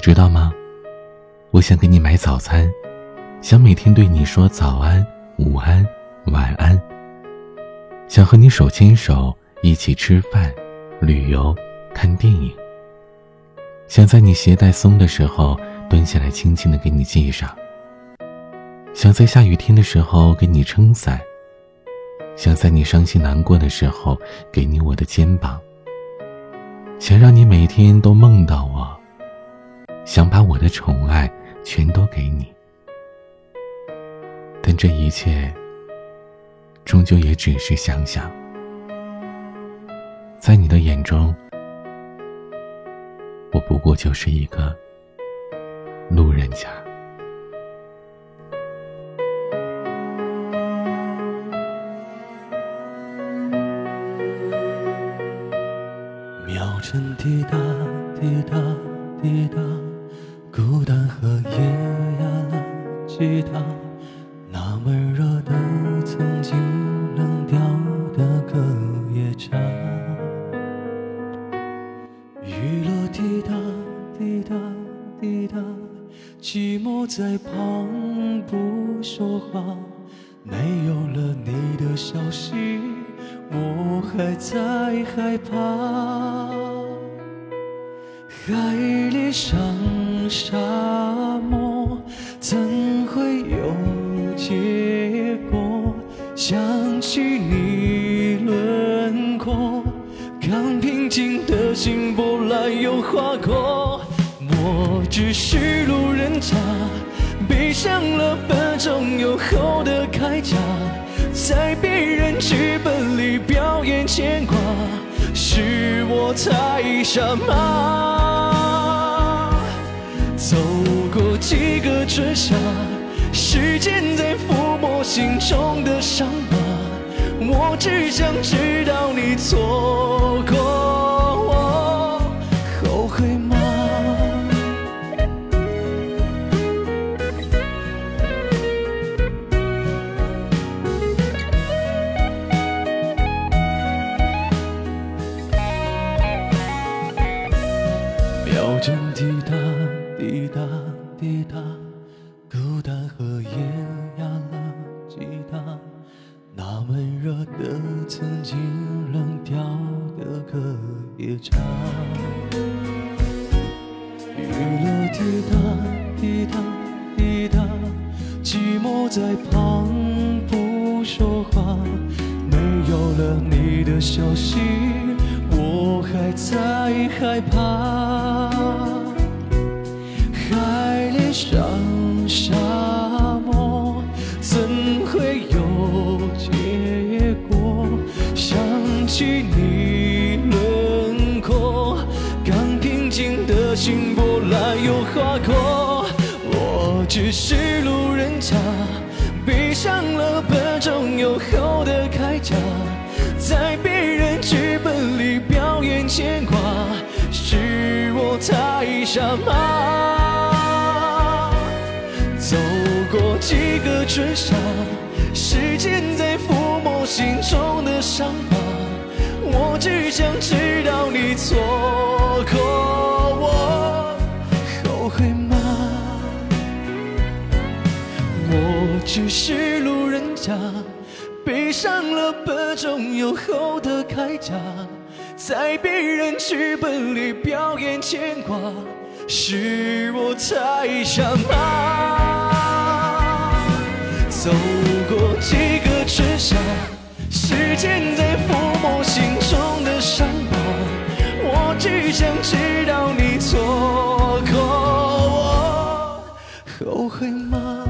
知道吗？我想给你买早餐，想每天对你说早安、午安、晚安，想和你手牵手一起吃饭、旅游、看电影，想在你鞋带松的时候蹲下来轻轻的给你系上，想在下雨天的时候给你撑伞，想在你伤心难过的时候给你我的肩膀，想让你每天都梦到我，想把我的宠爱。全都给你，但这一切终究也只是想想。在你的眼中，我不过就是一个路人甲。秒针滴答滴答滴答。孤单和夜压了吉他，那温热的曾经冷掉的歌也唱。雨落滴答滴答滴答，寂寞在旁不说话。没有了你的消息，我还在害怕。海里上。沙漠怎会有结果？想起你轮廓，刚平静的心波澜又划过。我只是路人甲，背上了笨重又厚的铠甲，在别人剧本里表演牵挂，是我太傻吗？走过几个春夏，时间在抚摸心中的伤疤，我只想知道你错过我，后悔吗？秒针滴。滴答，孤单和夜压了吉他，那温热的曾经冷掉的歌也唱。雨落滴答滴答滴答，寂寞在旁不说话。没有了你的消息，我还在害怕。上沙漠怎会有结果？想起你轮廓，刚平静的心波澜又划过。我只是路人甲，背上了笨重又厚的铠甲，在别人剧本里表演牵挂，是我太傻吗？走过几个春夏，时间在抚摸心中的伤疤，我只想知道你错过我，后悔吗？我只是路人甲，背上了笨重又厚的铠甲，在别人剧本里表演牵挂。是我太傻吗？走过几个春夏，时间在抚摸心中的伤疤，我只想知道你错过我，后悔吗？